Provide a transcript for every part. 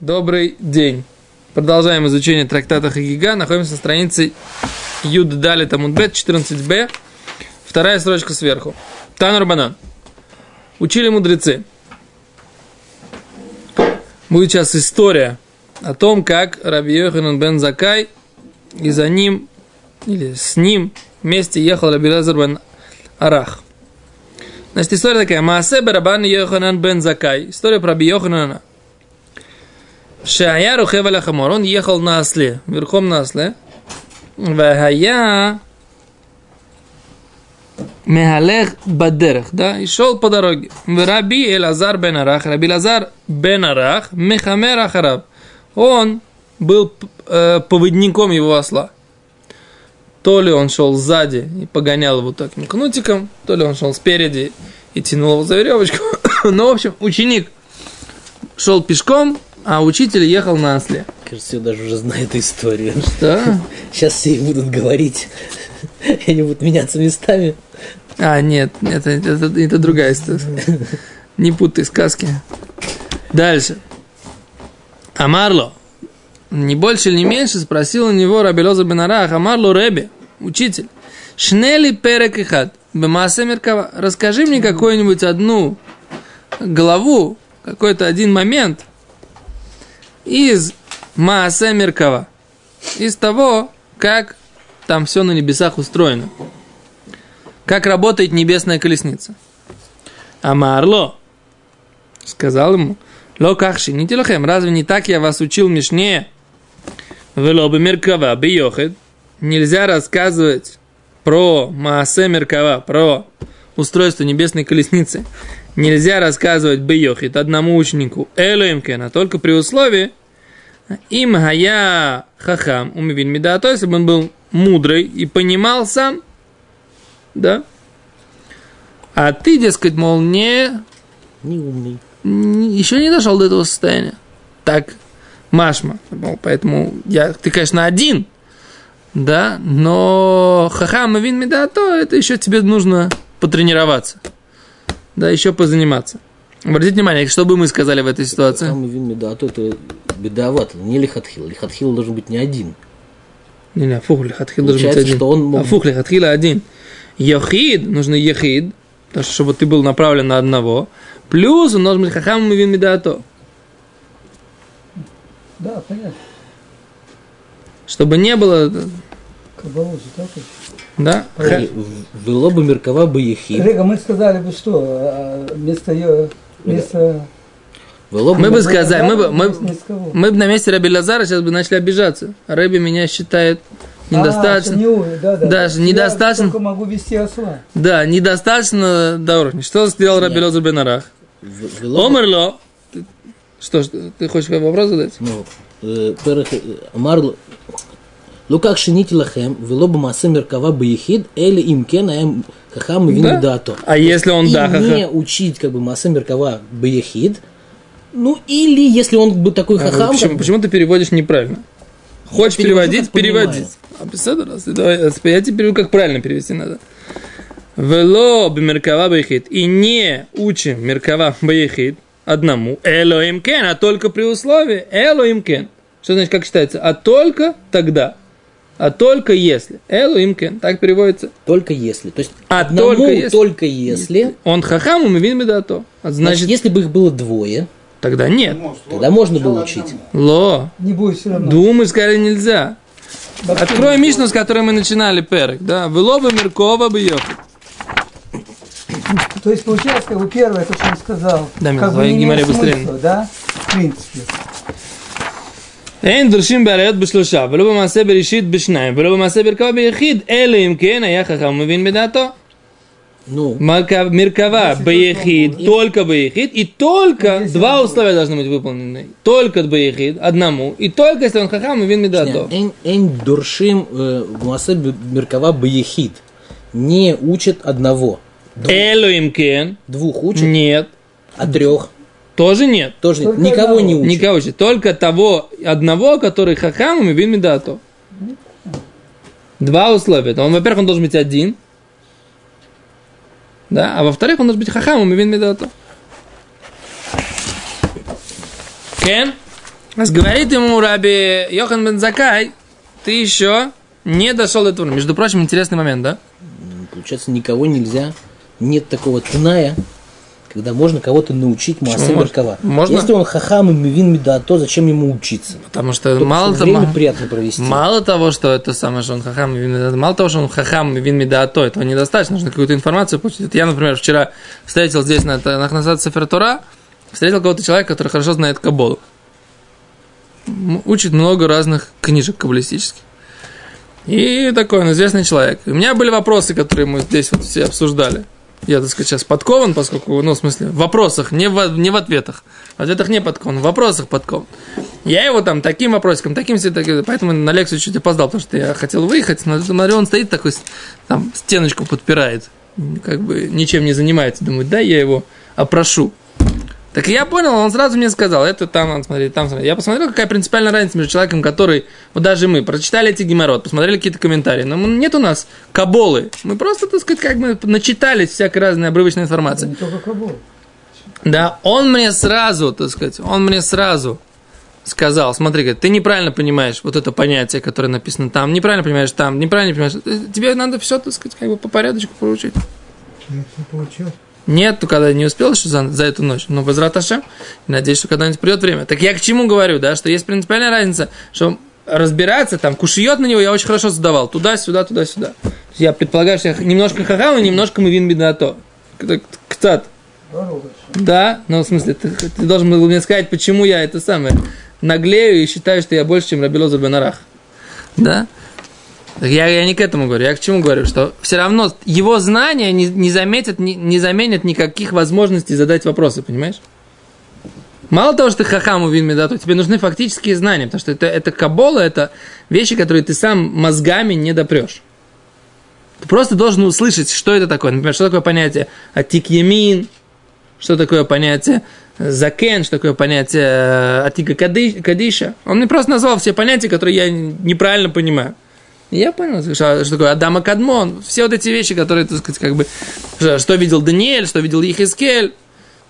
Добрый день. Продолжаем изучение трактата Хагига. Находимся на странице Юд Дали Тамудбет 14b. Вторая строчка сверху. Танур Банан. Учили мудрецы. Будет сейчас история о том, как Раби Йоханан бен Закай и за ним, или с ним вместе ехал Раби Лазар бен Арах. Значит, история такая. Маасе Барабан Йоханан бен Закай. История про Раби Йоханана. Шая Рухев Хамор. Он ехал на осле, верхом на осле. Вахая Мехалех Бадерех, да, и шел по дороге. Раби Элазар бен Арах, Раби Лазар бен Арах, Мехамер Ахараб. Он был э, поводником его осла. То ли он шел сзади и погонял его таким кнутиком, то ли он шел спереди и тянул его за веревочку. Но, в общем, ученик шел пешком, а учитель ехал на осле. Кажется, я даже уже знаю эту историю. Что? Сейчас все будут говорить, и они будут меняться местами. А, нет, это, это, это другая история. Не путай сказки. Дальше. Амарло, не больше или не меньше, спросил у него Рабелоза Бенарах, Амарло Ребе, учитель, Шнели перек и хат, бемаса меркава, расскажи мне какую-нибудь одну главу, какой-то один момент из Маасе Меркава, из того, как там все на небесах устроено. Как работает небесная колесница. Амарло сказал ему, Ло кахши, не телохем, разве не так я вас учил Мишне? Вело бы Меркава, бьехет. Нельзя рассказывать про Маасе Меркава, про устройство небесной колесницы. Нельзя рассказывать бьехет одному ученику Элоимкена, только при условии, им гая хахам умивин меда, то если бы он был мудрый и понимал сам, да. А ты, дескать, мол, не, Не умный. еще не дошел до этого состояния. Так, Машма. Мол, поэтому я, ты, конечно, один, да, но хахам и вин меда, то это еще тебе нужно потренироваться. Да, еще позаниматься. Обратите внимание, что бы мы сказали в этой ситуации? Самый вин меда, а то это бедовато, не лихатхил. Лихатхил должен быть не один. Не, не, фух лихатхил должен быть один. что он мог- А фух лихатхила один. Йохид, нужно ехид, потому что чтобы ты был направлен на одного. Плюс он должен быть хахам и вин медато. Да, понятно. Чтобы не было, Кабалу же да, Вело бы Меркава бы ехид. Рега, мы сказали бы что, а, вместо ее, вместо... Вело Мы бы бы сказали, мы бы, мы, мы бы на месте Раби Лазара сейчас бы начали обижаться. А Рэби меня считает А, недостаточно. что не да, да. Даже Я недостаточно. только могу вести осла. Да, недостаточно до уровня. Что сделал Раби Лазар Бенарах? Бы- Омерло. Что, ж, ты хочешь вопрос задать? Ну, э, ну Луках шинити лахем, вело бы масса меркава баехид, или имкен аэм хахам и винг дато. А если он да, не учить как бы масса меркава баехид, ну или если он бы такой а, хахам. Почему, почему ты переводишь неправильно? Ну, Хочешь переводить, переводи. А, а я тебе переведу, как правильно перевести надо. Вело меркава баехид. И не учим меркава баехид одному. Элоимкен, а только при условии элоимкен. Что значит, как считается? А только тогда. А только если. Элоим кен. Так переводится. только если. То есть А одному только только если- если. Он хахам, мы видим да то. А Значит, Значит, если бы их было двое, тогда нет. тогда можно было учить. Ло. Не будет все равно. Думаю, сказали нельзя. Открой Мишну, с которой мы начинали перек, да. Вело бы Меркова бы ехать. будет. То есть получается, как бы первое, то, что он сказал, Да, как бы не имеет быстрее. смысла, да? В принципе. אין דורשים בעריות בשלושה, ולא במעשה בראשית בשניים, ולא במעשה ברכבה ביחיד, אלא אם כן היה חכם ומבין בדעתו. Ну, Марка- Меркава ביחיד, только ביחיד, и только два условия должны быть выполнены. Только ביחיד, одному, и только если он хахам ומבין בדעתו. אין, אין דורשים אה, במעשה מרכבה ביחיד. Не учат одного. אלו אם כן, Двух учат, нет, а трех Тоже нет. тоже нет. Только Никого одного. не учат. Никого учит. Только того одного, который хахам и вин медато. Два условия. Он, во-первых, он должен быть один. Да, а во-вторых, он должен быть хахам и вин медато. Кен? Говорит ему Раби Йохан бен Закай, ты еще не дошел до этого. Между прочим, интересный момент, да? Получается, никого нельзя, нет такого тная, когда можно кого-то научить Маасе? Меркава. Можно? Если он хахам и мивин меда, то зачем ему учиться? Потому что Только мало время того, приятно провести. мало того, что это самое, что он хахам, и вин меда- мало того, что он хахам, и вин медаато, этого недостаточно, нужно какую-то информацию получить. Вот я, например, вчера встретил здесь на, на Хнасад Сефертура, встретил кого-то человека, который хорошо знает Каболу. Учит много разных книжек каббалистических. И такой он известный человек. И у меня были вопросы, которые мы здесь вот все обсуждали. Я, так сказать, сейчас подкован, поскольку, ну, в смысле, в вопросах, не в, не в ответах. В ответах не подкован, в вопросах подкован. Я его там таким вопросиком, таким, все таким, поэтому на лекцию чуть опоздал, потому что я хотел выехать, но смотрю, он стоит такой, там, стеночку подпирает, как бы ничем не занимается. Думаю, да, я его опрошу. Так я понял, он сразу мне сказал, это там, надо смотреть, там смотреть. Я посмотрел, какая принципиальная разница между человеком, который, вот даже мы, прочитали эти геморрот, посмотрели какие-то комментарии, но нет у нас каболы. Мы просто, так сказать, как бы начитались всякой разной обрывочной информации. Не только Кабул. Да, он мне сразу, так сказать, он мне сразу сказал, смотри, говорит, ты неправильно понимаешь вот это понятие, которое написано там, неправильно понимаешь там, неправильно понимаешь. Э, Тебе надо все, так сказать, как бы по порядочку проучить. Нет, не получил. Нет, когда не успел еще за, за эту ночь. Но возвраташем. Надеюсь, что когда-нибудь придет время. Так я к чему говорю, да, что есть принципиальная разница, что разбираться, там, кушает на него я очень хорошо задавал. Туда-сюда, туда-сюда. Я предполагаю, что я немножко хахам и немножко мы вин бедато. Здорово. Да, ну в смысле, ты, ты должен был мне сказать, почему я это самое наглею и считаю, что я больше, чем Рабилоза Бенарах. Да? Я, я не к этому говорю, я к чему говорю, что все равно его знания не, не заметят, не, не заменят никаких возможностей задать вопросы, понимаешь? Мало того, что ты хахам увин медату, тебе нужны фактические знания, потому что это, это кабола, это вещи, которые ты сам мозгами не допрешь. Ты просто должен услышать, что это такое. Например, что такое понятие атик ямин, что такое понятие закен, что такое понятие атика кади- кадиша. Он мне просто назвал все понятия, которые я неправильно понимаю. Я понял, что, что такое Адама Кадмон, все вот эти вещи, которые, так сказать, как бы, что, что видел Даниэль, что видел Ехискель,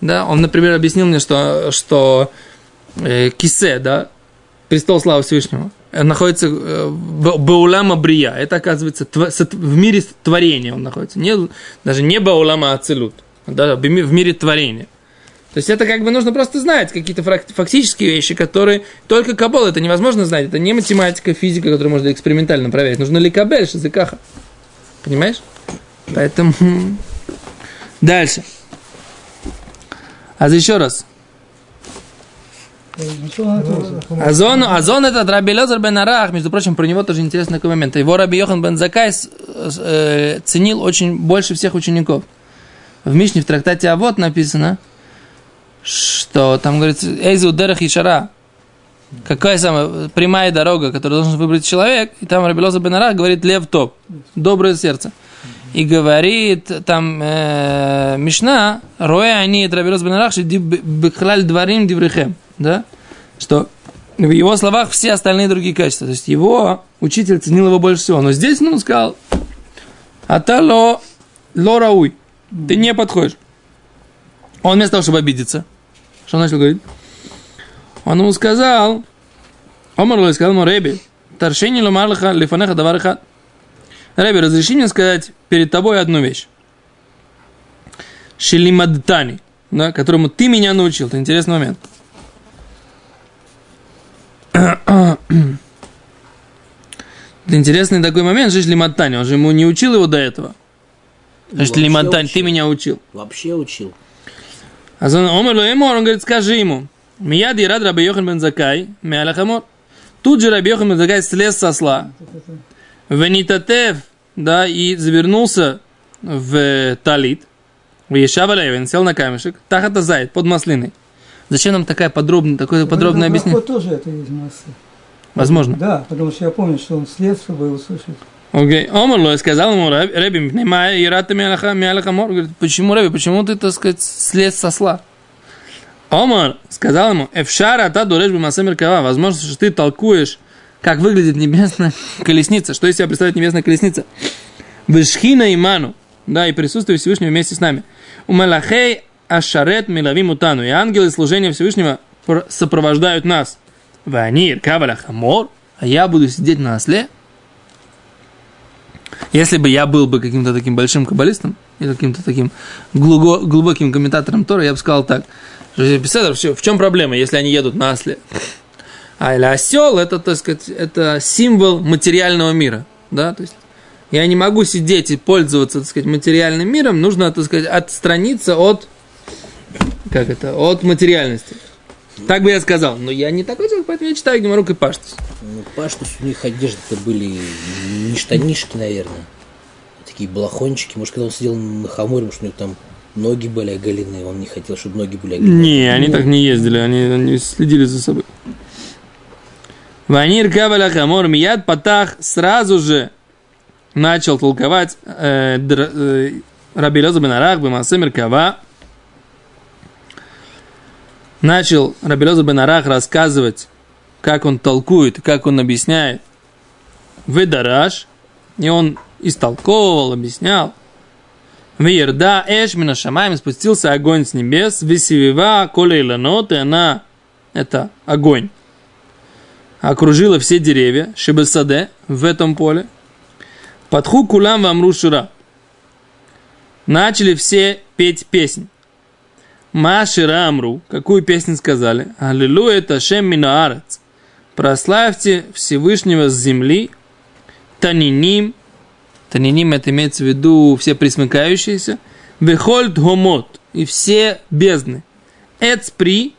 да, он, например, объяснил мне, что, что э, Кисе, да, престол славы Всевышнего, э, находится э, Баулама Брия, это, оказывается, в мире творения он находится, не, даже не Баулама Ацелут, да, в мире творения. То есть это как бы нужно просто знать какие-то фактические вещи, которые только Кабол это невозможно знать. Это не математика, физика, которую можно экспериментально проверить. Нужно ли Кабель, Шизыкаха. Понимаешь? Поэтому... Дальше. А еще раз. Азон, Азон это Раби Лезер бен Арах, между прочим, про него тоже интересный такой момент. Его Раби Йохан бен Закай э, ценил очень больше всех учеников. В Мишне в трактате Авод написано, что там говорится, Эйзу Дерах Ишара, какая самая прямая дорога, которую должен выбрать человек, и там Раби Лезер бен Арах говорит Лев Топ, доброе сердце. И говорит там э, Мишна, Роя они Раби Лезер бен Арах, что бихлаль дворим диврихем, да? что в его словах все остальные другие качества. То есть его учитель ценил его больше всего. Но здесь он сказал, Атало лорауй, ты не подходишь. Он вместо того, чтобы обидеться, что он начал говорить? Он ему сказал, Омар Лой сказал ему, Реби, Таршени ломарлаха лифанеха давариха. Реби, разреши мне сказать перед тобой одну вещь. Шелимадтани, да, которому ты меня научил. Это интересный момент. Это интересный такой момент, что Лиматани, он же ему не учил его до этого. Значит, Вообще Лиматань, ты меня учил. Вообще учил. А Омер ло эмор, он говорит, скажи ему. Мияд и рад Раби Йохан бен Закай, миалах амор. Тут же Раби Йохан бен Закай слез со осла. Венитатев, да, и завернулся в талит. В Ешава Левин, сел на камешек. Тахата зайд, под маслиной. Зачем нам такая подробная, такое подробное Ну, объяснение? тоже это из массы. Возможно. Да, потому что я помню, что он след, чтобы услышать. Окей. Омар сказал ему, Рэби, мпнимая, и рад миалаха, миалаха мор. Говорит, почему, Рэби, почему ты, так сказать, слез со? Омар сказал ему, Эфшара та дуреш бимасе меркава. Возможно, что ты толкуешь, как выглядит небесная колесница. Что из себя представляет небесная колесница? Вышхина иману. Да, и присутствие Всевышнего вместе с нами. У Малахей Ашарет Милавим Утану. И ангелы служения Всевышнего пр- сопровождают нас. Ванир каваля хамор, а я буду сидеть на осле. Если бы я был бы каким-то таким большим каббалистом, или каким-то таким глубо- глубоким комментатором Тора, я бы сказал так. всё, в чем проблема, если они едут на осле? А или осел это, так сказать, это символ материального мира. Да? То есть я не могу сидеть и пользоваться, так сказать, материальным миром, нужно, так сказать, отстраниться от, как это, от материальности. Так бы я сказал. Но я не такой человек, поэтому я читаю Геморук и Паштус. Ну, Паштус, у них одежды-то были не штанишки, наверное. а Такие балахончики. Может, когда он сидел на хаморе, может, у него там ноги были оголены, он не хотел, чтобы ноги были оголены. Не, они так не ездили, они, они следили за собой. Ванир Кабаля Хамор Мияд Патах сразу же начал толковать э, др- э, Раби Леза бен Арах Бемасе Меркава. Начал Раби Леза бен рассказывать, как он толкует, как он объясняет Ведараш. И он истолковывал, объяснял. Вирда эш мина шамаем спустился огонь с небес, висивива коля иланот, и она, это огонь, окружила все деревья, шибесаде, в этом поле. Подху кулам вам рушура. Начали все петь песнь. Маши Рамру, какую песню сказали? Аллилуйя Ташем Минаарец. Прославьте Всевышнего с земли. Таниним. Таниним это имеется в виду все присмыкающиеся. Вехольд Гомот. И все бездны. Эцпри.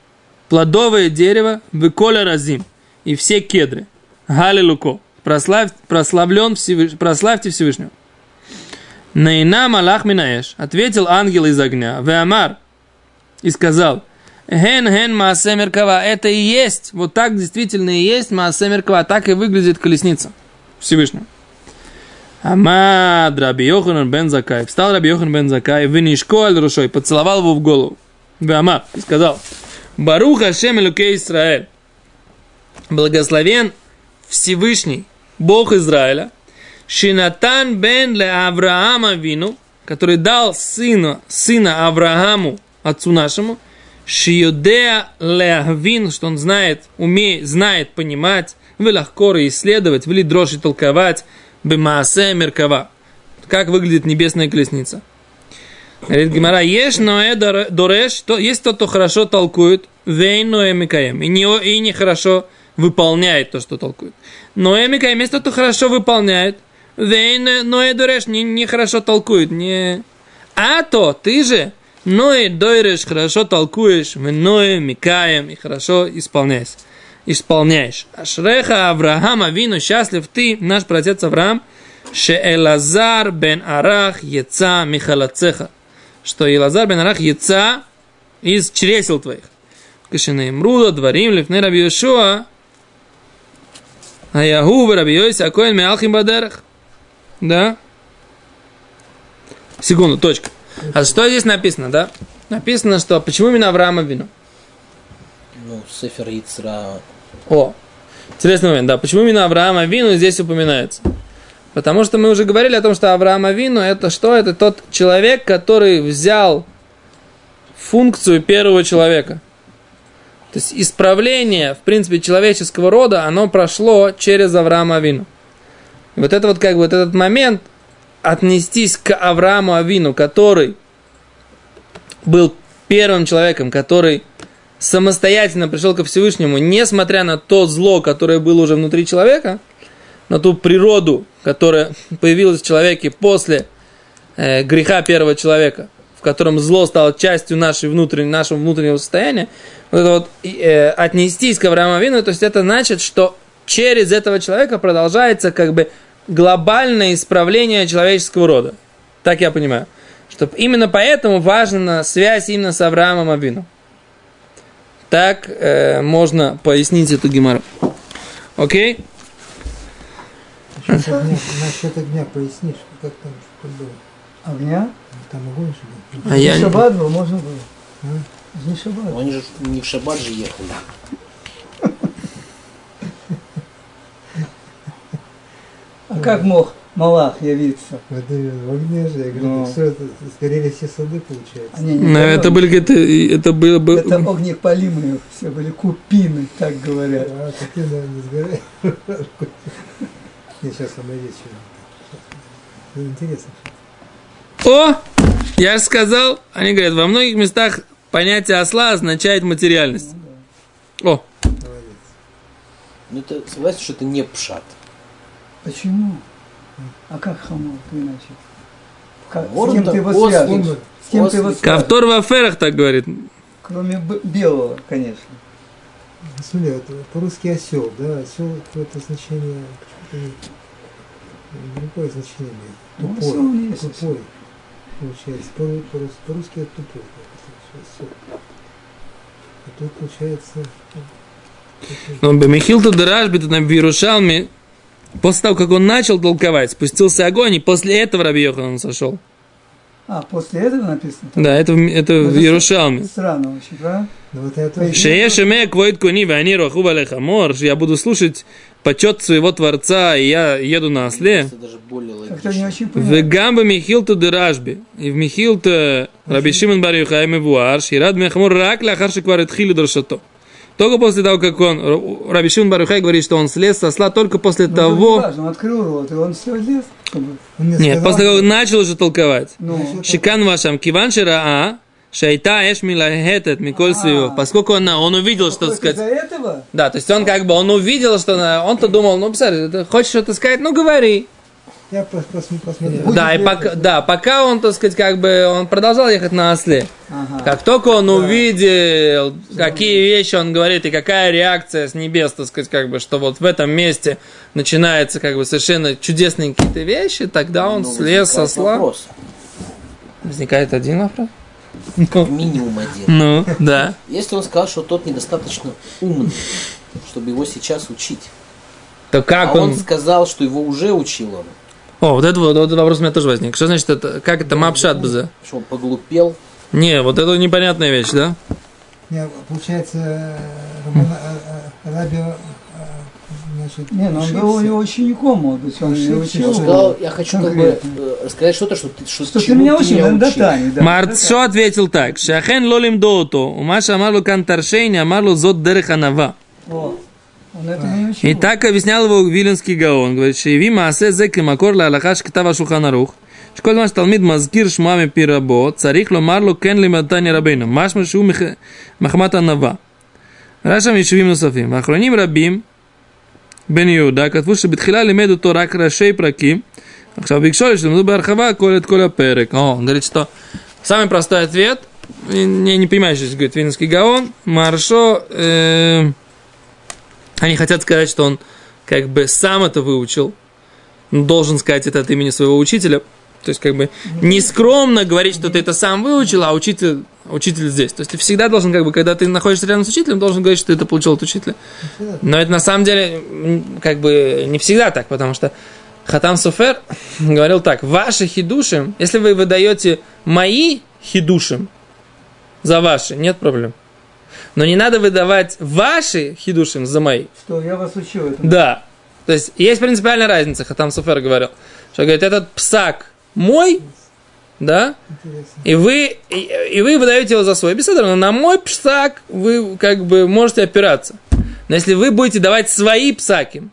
Плодовое дерево. Веколя Разим. И все кедры. Галилуко. Прославь, прославлен Всевыш... прославьте Всевышнего. Наинам Аллах Минаэш. Ответил ангел из огня. Веамар и сказал, Ген, ген, Маасе Меркава, это и есть, вот так действительно и есть Маасе Меркава, так и выглядит колесница Всевышнего. Амад Раби Йоханан бен Закай, встал Раби Йохан бен Закай, вынишко аль рушой, поцеловал его в голову. Веамар, и сказал, Баруха Ашем Элюке Исраэль, благословен Всевышний, Бог Израиля, Шинатан бен ле Авраама вину, который дал сына, сына Аврааму, отцу нашему, Шиюдея леахвин, что он знает, умеет, знает понимать, велахкоры исследовать, вели дрожь и толковать, бемаасе меркава. Как выглядит небесная колесница. Говорит Гимара, ешь ноэ дореш, то есть тот, кто хорошо толкует, вейн ноэ и не, и не хорошо выполняет то, что толкует. Ноэ микаем, есть тот, кто хорошо выполняет, вейн ноэ дореш, не, не хорошо толкует, не... А то, ты же, Ноэ дойреш, хорошо толкуешь, в Ноэ микаем и хорошо исполняешь. Исполняешь. Ашреха Авраама вину, счастлив ты, наш протец Авраам, ше Элазар бен Арах яца Михалацеха, что Элазар бен Арах яца из чресел твоих. Кашина Имруда, дворим, лифны Раби Йошуа, а Ягу, Раби Йоси, Акоин, Меалхим Бадерах. Да? Секунду, точка. А что здесь написано, да? Написано, что почему именно Авраама вину? Ну, Сефер Ицра. О, интересный момент, да. Почему именно Авраама вину здесь упоминается? Потому что мы уже говорили о том, что Авраама вину это что? Это тот человек, который взял функцию первого человека. То есть исправление, в принципе, человеческого рода, оно прошло через Авраама Авину. И вот это вот как бы вот этот момент, отнестись к Аврааму Авину, который был первым человеком, который самостоятельно пришел ко Всевышнему, несмотря на то зло, которое было уже внутри человека, на ту природу, которая появилась в человеке после э, греха первого человека, в котором зло стало частью нашей внутренней, нашего внутреннего состояния, вот это вот э, отнестись к Аврааму Авину, то есть это значит, что через этого человека продолжается как бы глобальное исправление человеческого рода. Так я понимаю. Что именно поэтому важна связь именно с Авраамом Авину. Так э, можно пояснить эту геморрой. Окей? Насчет огня, насчет огня пояснишь, как там что было? Огня? Там огонь же был. А я не- шаббат был, можно было. Не шаббат. Они же не в шаббат же ехали. как мог Малах явиться. В огне же. Я говорю, Ну. так что это, сгорели все сады, получается. Они не Но горели. это были какие-то, это было бы... Это огнепалимые все были купины, так говорят. А, такие, да, не сгорели. Не, сейчас речь. Ну, Интересно. О! Я же сказал, они говорят, во многих местах понятие осла означает материальность. О, Молодец. Ну, это, согласен, что это не пшат. Почему? А как хамор иначе? Как, с кем это ты его ослик. связываешь? С кем ты его связываешь? Кавтор в аферах так говорит. Кроме белого, конечно. Ну, Смотри, вот по-русски осел, да, осел какое-то значение, другое значение Ну, имеет. осел Тупой, есть тупой, получается. По- по-рус- По-русски это тупой, осел. А тут получается... ну, Но Михилту Дарашби, тут на Иерушалме, после того, как он начал толковать, спустился огонь, и после этого Раби Йохан сошел. А, после этого написано? Да, это, в- это в Это Иерушалме. Странно очень, правда? Ну вот я тоже... Шеешеме квоит куни вани что я буду слушать почет своего Творца, и я еду на осле. Это В. Гамба Михилту Дерашби. И в Михилта Раби Шимон Бар Юхай Мевуар, Ширад Мехамур Рак Лахар Шиквар Тхили Доршато. Только после того, как он, Раби Шимон Бар Юхай говорит, что он слез со осла только после Ну, это не того, важно, он открыл рот, и он все лез. как бы. Он мне нет, сказал, после того, как начал уже толковать. Ну, Шикан вашам, киван шираа, шайта эш милахетет миколь свио. Поскольку он, он увидел, что, только сказать, из-за этого? да, то есть он как бы, он увидел, что она- он-то думал, ну, ты хочешь что-то сказать, ну, говори. Я пос- пос- посмотрел. Да, и пока, да, пока он, так сказать, как бы, он продолжал ехать на осле. Ага. Как только он увидел, какие вещи он говорит, и какая реакция с небес, так сказать, как бы, что вот в этом месте начинаются, как бы, совершенно чудесные какие-то вещи, тогда он Ну, слез со возникает осла. вопрос. Возникает один вопрос. Минимум один. Ну, да. Если он сказал, что тот недостаточно умный, чтобы его сейчас учить, То как а он он... сказал, что его уже учил он, О, вот это вот, вот этот вопрос у меня тоже возник. Что значит это, как это мапшат бзе? что он поглупел, Не, вот это непонятная вещь, да? Не, получается, э, э, э, Раби, значит, Не, ну он был его учеником, может быть, он сказал, я хочу как бы рассказать что-то, что ты, что, Что ты меня учил, меня да, учил. Да. Марцо ответил так. Шахен лолим доото. Умаша амарлу кантаршейни, амарлу зод дереханава. О, он это не учил. И так объяснял его Виленский Гаон. Говорит, шеви маасе зек и макор ла алахаш ктава шуханарух. שכל מה שתלמיד מזכיר שמוע מפי רבו, צריך לומר לו כן לימדתני רבינו. משמע שהוא מח- מחמת ענווה. ראה שם יישובים נוספים. האחרונים רבים, בן יהודה, כתבו שבתחילה לימד אותו רק ראשי פרקים. עכשיו ביקשו לי שלמדו בהרחבה כל, את כל הפרק. О, он говорит, что самый простой ответ, и не, не понимаешь, здесь говорит Винский Гаон, Маршо, э, они хотят сказать, что он как бы сам это выучил, должен сказать это от имени своего учителя. То есть, как бы, не скромно говорить, что ты это сам выучил, а учитель, учитель здесь. То есть, ты всегда должен, как бы, когда ты находишься рядом с учителем, должен говорить, что ты это получил от учителя. Но это на самом деле, как бы, не всегда так, потому что Хатам Суфер говорил так, ваши хидушим, если вы выдаете мои хидушим за ваши, нет проблем. Но не надо выдавать ваши хидушим за мои. Что, я вас учил этому. Да. То есть есть принципиальная разница, Хатам Суфер говорил. Что говорит, этот псак мой, да, и вы, и, и вы выдаете его за свой. Беседа, на мой псак вы как бы можете опираться. Но если вы будете давать свои псаки,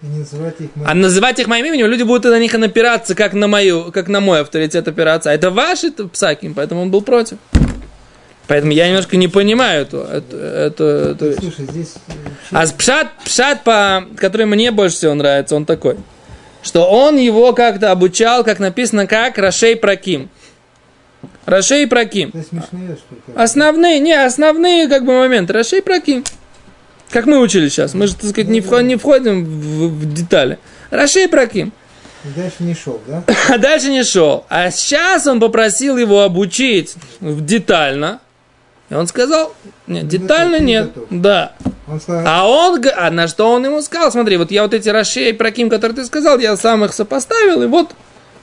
называть а называть их моим именем, люди будут на них напираться, как на, мою, как на мой авторитет опираться. А это ваши псаки, поэтому он был против. Поэтому я немножко не понимаю эту, эту, эту, эту вещь. Слушай, здесь э, А пшат, пшат, по, который мне больше всего нравится, он такой. Что он его как-то обучал, как написано, как Рашей Праким. Рашей Праким. ты смешные, что? Основные, не, основные как бы моменты. Рашей Праким. Как мы учили сейчас. Мы же, так сказать, не, вход- не входим в, в детали. Рашей Праким. Дальше не шел, да? А дальше не шел. А сейчас он попросил его обучить детально. И он сказал, нет, Не детально не нет. готов. Да. Он сказал, А он, а на что он ему сказал? Смотри, вот я вот эти Рашей и Праким, которые ты сказал, я сам их сопоставил, и вот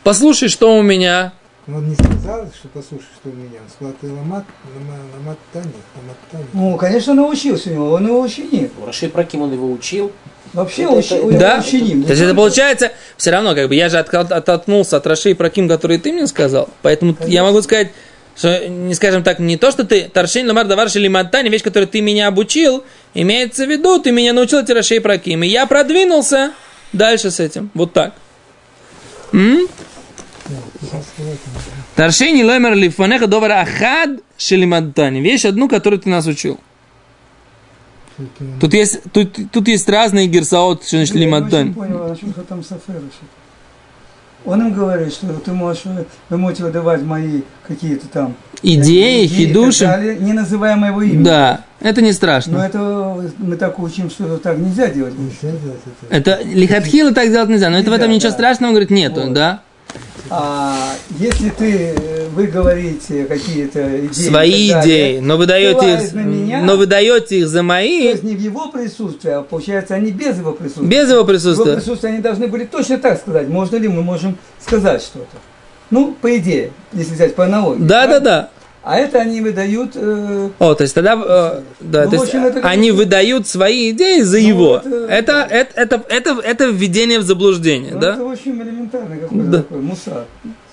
послушай, что у меня. он не сказал, что послушай, что у меня. Он сказал, ты ломат, лома- ломат Тани, ломат Тани. Ну, конечно, научился у него, он его ученик. Рашей Праким он его учил, Вообще Это- учи- это- Да? учиним. То есть это получается, все равно, как бы я же отка- оттолкнулся от Раши и Праким, которые ты мне сказал. Поэтому я могу сказать, что, не скажем так, не то, что ты Таршин Ламар Давар Шелиматани, вещь, которую ты меня обучил, имеется в виду, ты меня научил и Праким. И я продвинулся дальше с этим. Вот так. М? Таршини ломер лифанеха довар ахад шелиматани. Вещь одну, которую ты нас учил. Тут есть, тут, тут есть разные герсаот, что значит Я не понял, о чем там Сафера. Он им говорит, что ты можешь, вы можете выдавать мои какие-то там Идеи, и так хидуши. далее, не называя моего имени. Да, это не Но страшно. это мы так учим, что так нельзя делать. Нельзя делать это. Это лихатхила так делать нельзя, но это в этом Нельзя, ничего да. страшного, он говорит, нету, Вот. да? А если ты, э, вы говорите какие-то идеи, Свои далее, идеи, но вы даете их, меня, но вы даете их за то мои, есть не в его присутствии, а получается они без его присутствия. без его В его присутствия. присутствии они должны были точно так сказать. Можно ли мы можем сказать что-то? Ну, по идее, если взять по аналогии. Да, да, правда? да. А это они выдают... э, О, то есть тогда, э, да, Ну, то есть общем, это они выдают свои идеи за Ну, его. это- Это, это, это, это, это введение в заблуждение, ну, да? Это очень элементарный какой-то Да. такой мусар.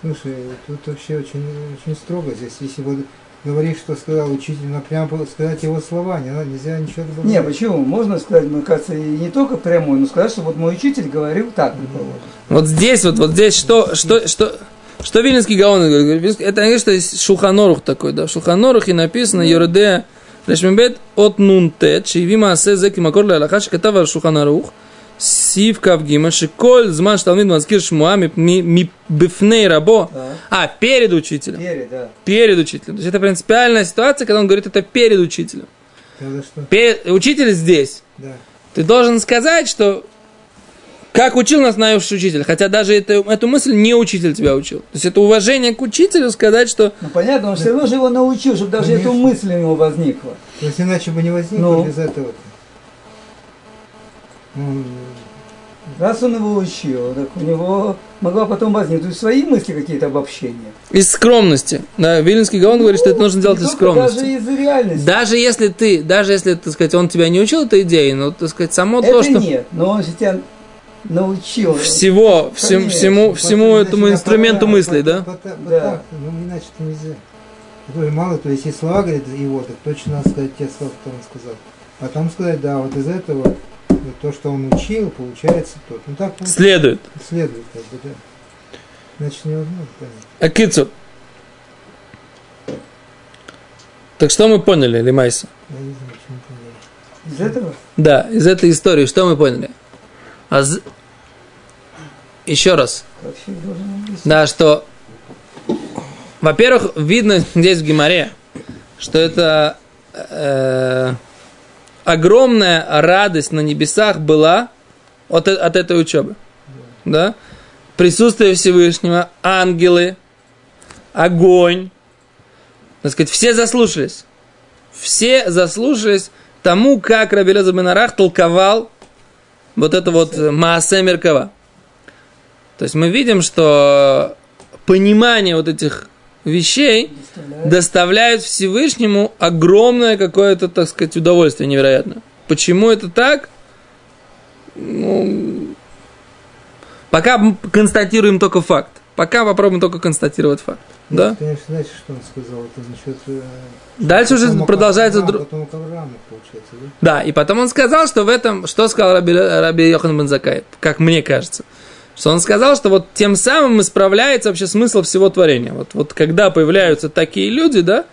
Слушай, тут вообще очень, очень строго здесь. Если вот говоришь, что сказал учитель, но прямо сказать его слова, не надо, нельзя ничего добавлять. Не, почему? Можно сказать, мне кажется, и не только прямую, но сказать, что вот мой учитель говорил так, предположим. Вот здесь, вот, вот здесь, что, что, что, что Вильнинский Гаон говорит? Это, конечно, Шуханорух такой, да. В Шуханорух и написано Йореде Решмебет от Нунтет, Шивима Асе Зеки Макор Лалаха, Шикатава Шуханорух, Сив Кавгима, Шиколь, Зман Шталмид Мазкир Шмуа, ми Бифней Рабо. А, перед учителем. Перед, да. Перед учителем. То есть это принципиальная ситуация, когда он говорит это перед учителем. Перед- учитель здесь. Да. Ты должен сказать, что как учил нас наш учитель, хотя даже это, эту мысль не учитель тебя учил. То есть это уважение к учителю сказать, что Ну понятно, он все равно же его научил, чтобы даже Конечно. эту мысль у него возникла. То есть иначе бы не возникло Ну. без этого. Ну, Раз он его учил, так у него могла потом возникнуть свои мысли какие-то обобщения. из скромности. Да, Вильнинский Гаон говорит, что это нужно делать Не из только Даже скромности. из реальности. Даже если ты, даже если, так сказать, он тебя не учил этой идеей, но, так сказать, само Это то, что нет, но он же тебя научил. всего, всем- Конечно. всему, всему Значит, этому инструменту по- да? по- по- Да. так, ну иначе-то нельзя. Такое мало, то есть если слова говорит его, так точно надо сказать те слова, которые он сказал. Потом сказать, да, вот из этого вот то, что он учил, получается то. Ну так вот Следует. следует, как бы, да. Значит, невозможно понять. Акицу. Так что мы поняли, Лимайса? Я не знаю, почему поняли. Из этого? Да, из этой истории что мы поняли? А з- Еще раз. Да, что, во-первых, видно здесь в Гимаре, что это э, огромная радость на небесах была от, от этой учебы. Да? Присутствие Всевышнего, ангелы, огонь. Так сказать, все заслушались. Все заслушались тому, как Рабелеза Бенарах толковал вот это вот э, Маасе Меркава. То есть мы видим, что понимание вот этих вещей Представляешь? доставляет Всевышнему огромное какое-то, так сказать, удовольствие невероятное. Почему это так? Ну, пока констатируем только факт. Пока попробуем только констатировать факт. Да? Конечно, дальше что он сказал, это насчет... э, Дальше уже продолжается... Авраама, дру- Потомок Авраама, получается, да? Да, и потом он сказал, что в этом... Что сказал Раби, Раби Йохан Бензакай, как мне кажется. Что он сказал, что вот тем самым исправляется вообще смысл всего творения. Вот, вот когда появляются такие люди, да,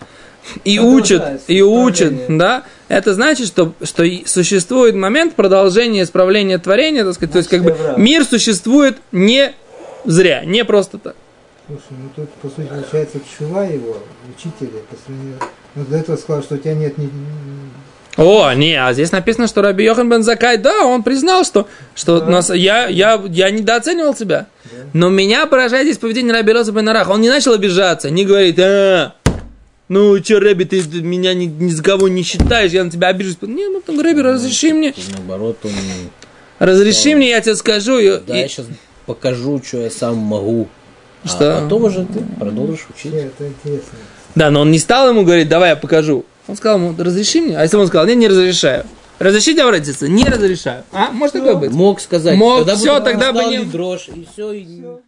и учат, и учат, да, это значит, что, что существует момент продолжения исправления творения, так сказать, то есть как бы Значит, Авраам. мир существует не зря, не просто так. Слушай, ну тут, по сути, получается, чува его, учителя, по сравнению... Ну, до этого сказал, что у тебя нет ни... О, не, а здесь написано, что Раби Йохан бен Закай, да, он признал, что, что Да. нас, я, я, я недооценивал тебя. Но меня поражает здесь поведение Раби Роза бен Арах. Он не начал обижаться, не говорит, а, ну, че, Рэби, ты меня ни, ни с кого не считаешь, я на тебя обижусь. Не, ну, там, Рэби, разреши мне, Наоборот, он... разреши мне, я тебе скажу. И- Да, я сейчас покажу, что я сам могу. А Что? потом уже ты продолжишь учить. Это интересно. Да, но он не стал ему говорить, давай я покажу. Он сказал ему, разреши мне. А если бы он сказал, нет, не разрешаю. Разрешите обратиться? Не разрешаю. А, может такое быть? Мог сказать. Мог, всё, ты тогда бы не- дрожь, и все. И... Всё.